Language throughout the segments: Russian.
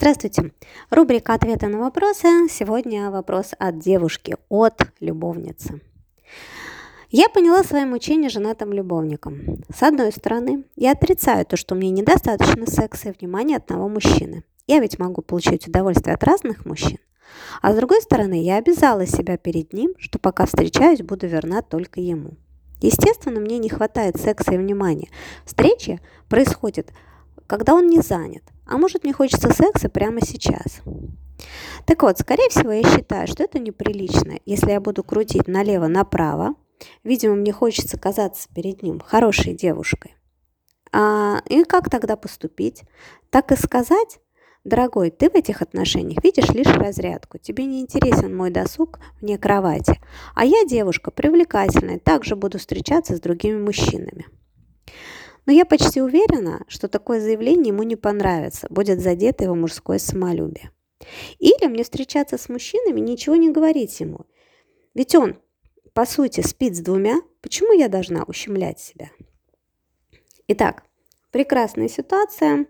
Здравствуйте! Рубрика «Ответы на вопросы». Сегодня вопрос от девушки, от любовницы. Я поняла свои мучения женатым любовником. С одной стороны, я отрицаю то, что мне недостаточно секса и внимания одного мужчины. Я ведь могу получить удовольствие от разных мужчин. А с другой стороны, я обязала себя перед ним, что пока встречаюсь, буду верна только ему. Естественно, мне не хватает секса и внимания. Встречи происходят, когда он не занят. А может, мне хочется секса прямо сейчас. Так вот, скорее всего, я считаю, что это неприлично, если я буду крутить налево-направо. Видимо, мне хочется казаться перед ним хорошей девушкой. А, и как тогда поступить? Так и сказать? Дорогой, ты в этих отношениях видишь лишь разрядку. Тебе не интересен мой досуг вне кровати. А я девушка привлекательная, также буду встречаться с другими мужчинами. Но я почти уверена, что такое заявление ему не понравится, будет задето его мужское самолюбие. Или мне встречаться с мужчинами, ничего не говорить ему. Ведь он, по сути, спит с двумя, почему я должна ущемлять себя? Итак, прекрасная ситуация.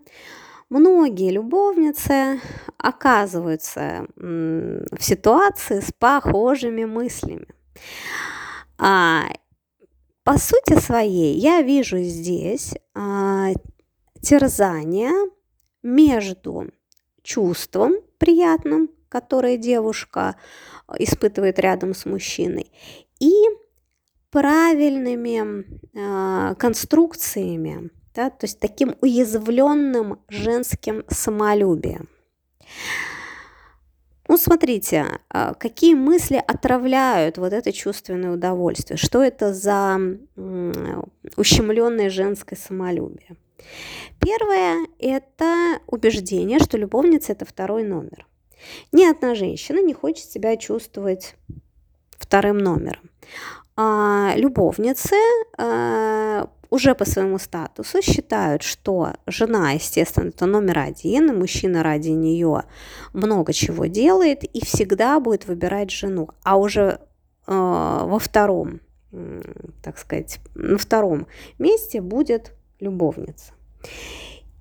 Многие любовницы оказываются в ситуации с похожими мыслями. А, по сути своей я вижу здесь а, терзание между чувством приятным, которое девушка испытывает рядом с мужчиной, и правильными а, конструкциями, да, то есть таким уязвленным женским самолюбием. Ну, смотрите, а, какие мысли отравляют вот это чувственное удовольствие. Что это за ущемленное женское самолюбие? Первое – это убеждение, что любовница – это второй номер. Ни одна женщина не хочет себя чувствовать вторым номером. А любовницы а, уже по своему статусу считают, что жена, естественно, это номер один, и мужчина ради нее много чего делает и всегда будет выбирать жену. А уже э, во втором, так сказать, на втором месте будет любовница.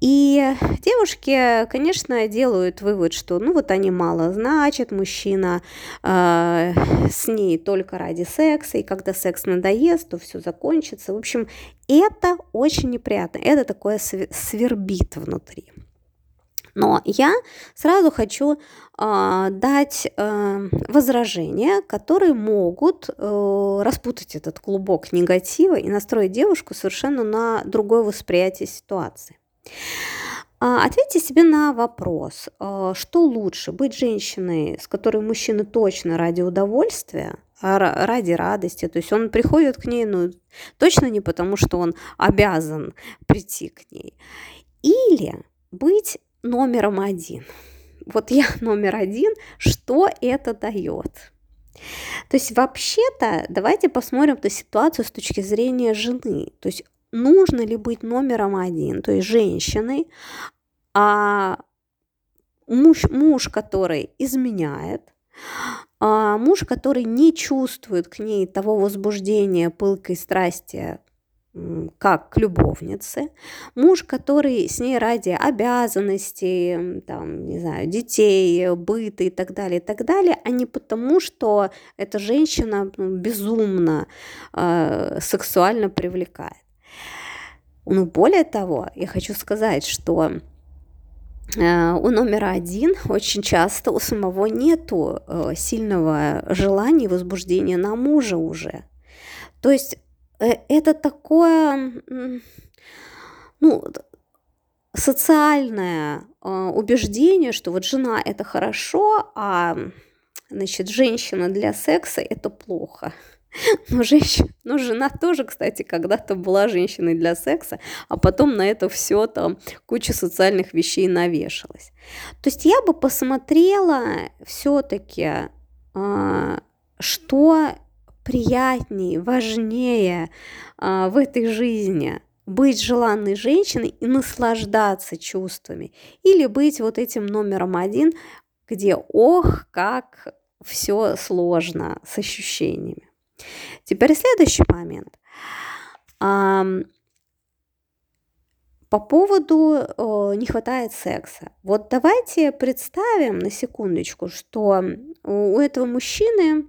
И девушки, конечно, делают вывод, что ну вот они мало значат, мужчина э, с ней только ради секса, и когда секс надоест, то все закончится. В общем, это очень неприятно, это такое свербит внутри. Но я сразу хочу э, дать э, возражения, которые могут э, распутать этот клубок негатива и настроить девушку совершенно на другое восприятие ситуации. А, ответьте себе на вопрос, а, что лучше, быть женщиной, с которой мужчина точно ради удовольствия, ради радости, то есть он приходит к ней, ну, точно не потому, что он обязан прийти к ней, или быть номером один. Вот я номер один, что это дает? То есть вообще-то давайте посмотрим эту ситуацию с точки зрения жены. То есть нужно ли быть номером один, то есть женщиной, а муж, муж который изменяет, а муж, который не чувствует к ней того возбуждения, пылкой страсти, как к любовнице, муж, который с ней ради обязанностей, там, не знаю, детей, быта и так далее, и так далее, а не потому, что эта женщина ну, безумно э, сексуально привлекает. Ну, более того, я хочу сказать, что э, у номера один очень часто у самого нету э, сильного желания и возбуждения на мужа уже. То есть э, это такое, ну, социальное убеждение, что вот жена это хорошо, а значит, женщина для секса это плохо. Но, женщина, но жена тоже, кстати, когда-то была женщиной для секса, а потом на это все там куча социальных вещей навешалась. То есть я бы посмотрела все-таки, а, что приятнее, важнее а, в этой жизни быть желанной женщиной и наслаждаться чувствами, или быть вот этим номером один, где ох, как все сложно с ощущениями. Теперь следующий момент. по поводу э, не хватает секса. Вот давайте представим на секундочку, что у этого мужчины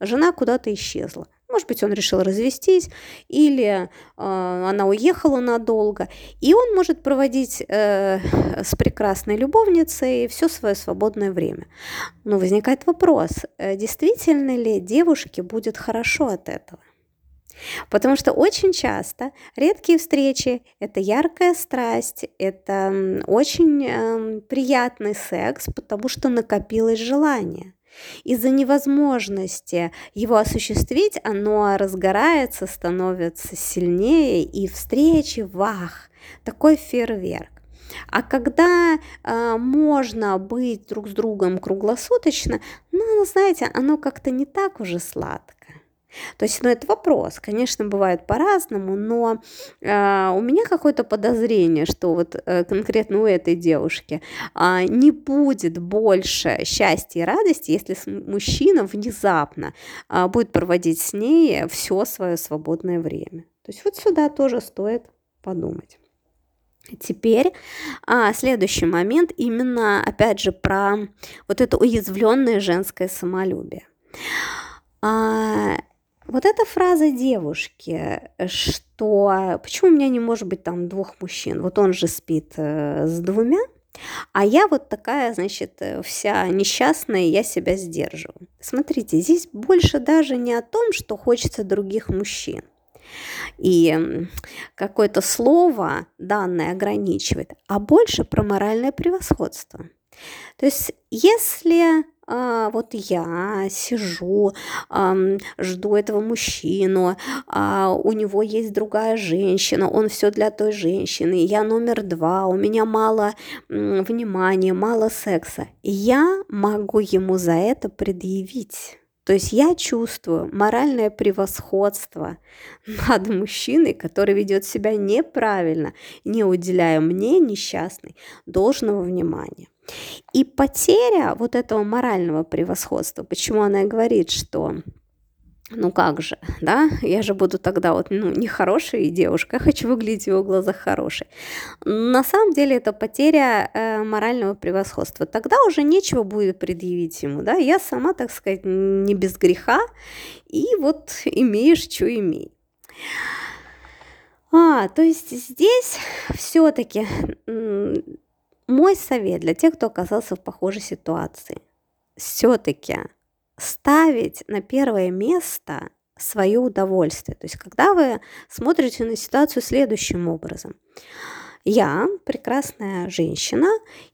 жена куда-то исчезла. Может быть, он решил развестись, или э, она уехала надолго. И он может проводить э, с прекрасной любовницей все свое свободное время. Но возникает вопрос, э, действительно ли девушке будет хорошо от этого? Потому что очень часто редкие встречи – это яркая страсть, это очень э, приятный секс, потому что накопилось желание. Из-за невозможности его осуществить, оно разгорается, становится сильнее, и встречи, вах, такой фейерверк. А когда э, можно быть друг с другом круглосуточно, ну, знаете, оно как-то не так уже сладко. То есть, ну, это вопрос. Конечно, бывает по-разному, но э, у меня какое-то подозрение, что вот э, конкретно у этой девушки э, не будет больше счастья и радости, если мужчина внезапно э, будет проводить с ней все свое свободное время. То есть вот сюда тоже стоит подумать. Теперь а, следующий момент именно, опять же, про вот это уязвленное женское самолюбие. А, вот эта фраза девушки, что почему у меня не может быть там двух мужчин? Вот он же спит э, с двумя, а я вот такая, значит, э, вся несчастная, я себя сдерживаю. Смотрите, здесь больше даже не о том, что хочется других мужчин. И какое-то слово данное ограничивает, а больше про моральное превосходство. То есть, если а, вот я сижу, а, жду этого мужчину, а у него есть другая женщина, он все для той женщины, я номер два, у меня мало м, внимания, мало секса. Я могу ему за это предъявить. То есть я чувствую моральное превосходство над мужчиной, который ведет себя неправильно, не уделяя мне, несчастной, должного внимания. И потеря вот этого морального превосходства, почему она и говорит, что ну как же, да, я же буду тогда вот, ну, не хорошей девушкой, я хочу выглядеть в его глазах хорошей. На самом деле это потеря э, морального превосходства. Тогда уже нечего будет предъявить ему, да, я сама, так сказать, не без греха, и вот имеешь, что имей. А, то есть здесь все-таки мой совет для тех, кто оказался в похожей ситуации. Все-таки ставить на первое место свое удовольствие. То есть, когда вы смотрите на ситуацию следующим образом. Я прекрасная женщина,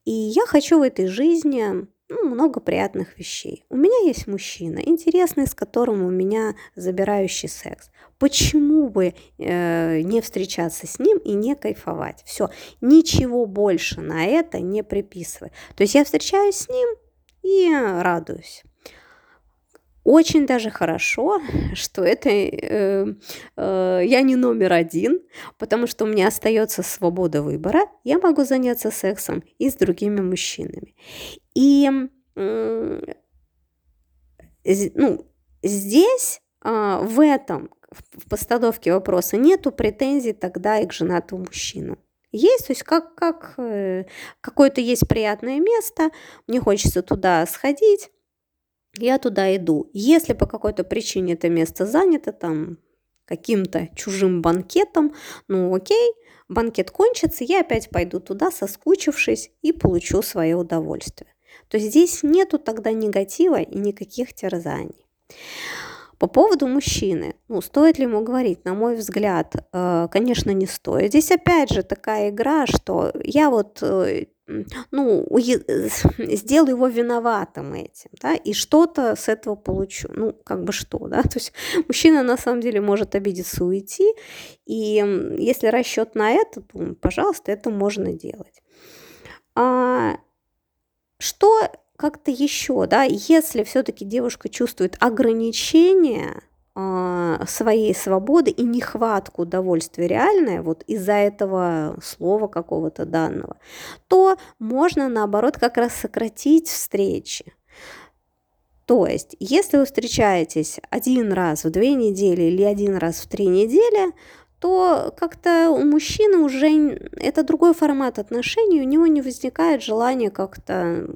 и я хочу в этой жизни ну, много приятных вещей. У меня есть мужчина, интересный, с которым у меня забирающий секс. Почему бы э, не встречаться с ним и не кайфовать? Все, ничего больше на это не приписывай. То есть я встречаюсь с ним и радуюсь. Очень даже хорошо, что это э, э, я не номер один, потому что у меня остается свобода выбора. Я могу заняться сексом и с другими мужчинами. И э, ну, здесь, э, в этом, в постановке вопроса нету претензий тогда и к женатому мужчину. Есть, то есть как, как э, какое-то есть приятное место, мне хочется туда сходить, я туда иду. Если по какой-то причине это место занято, там каким-то чужим банкетом, ну окей, банкет кончится, я опять пойду туда, соскучившись, и получу свое удовольствие. То есть здесь нету тогда негатива и никаких терзаний. По поводу мужчины, ну, стоит ли ему говорить? На мой взгляд, э, конечно, не стоит. Здесь опять же такая игра, что я вот э, ну, сделаю его виноватым этим, да, и что-то с этого получу. Ну, как бы что, да, то есть мужчина на самом деле может обидеться, уйти, и если расчет на это, то, пожалуйста, это можно делать. А, что как-то еще, да, если все-таки девушка чувствует ограничения своей свободы и нехватку удовольствия реальное вот из-за этого слова какого-то данного, то можно наоборот как раз сократить встречи. То есть, если вы встречаетесь один раз в две недели или один раз в три недели, то как-то у мужчины уже это другой формат отношений, у него не возникает желания как-то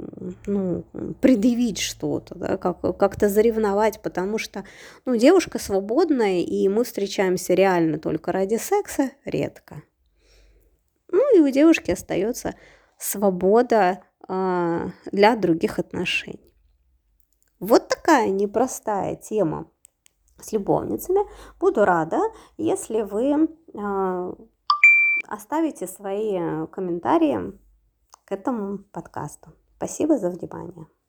ну, предъявить что-то, да, как, как-то заревновать, потому что ну, девушка свободная, и мы встречаемся реально только ради секса редко. Ну и у девушки остается свобода э, для других отношений. Вот такая непростая тема с любовницами. Буду рада, если вы э, оставите свои комментарии к этому подкасту. Спасибо за внимание.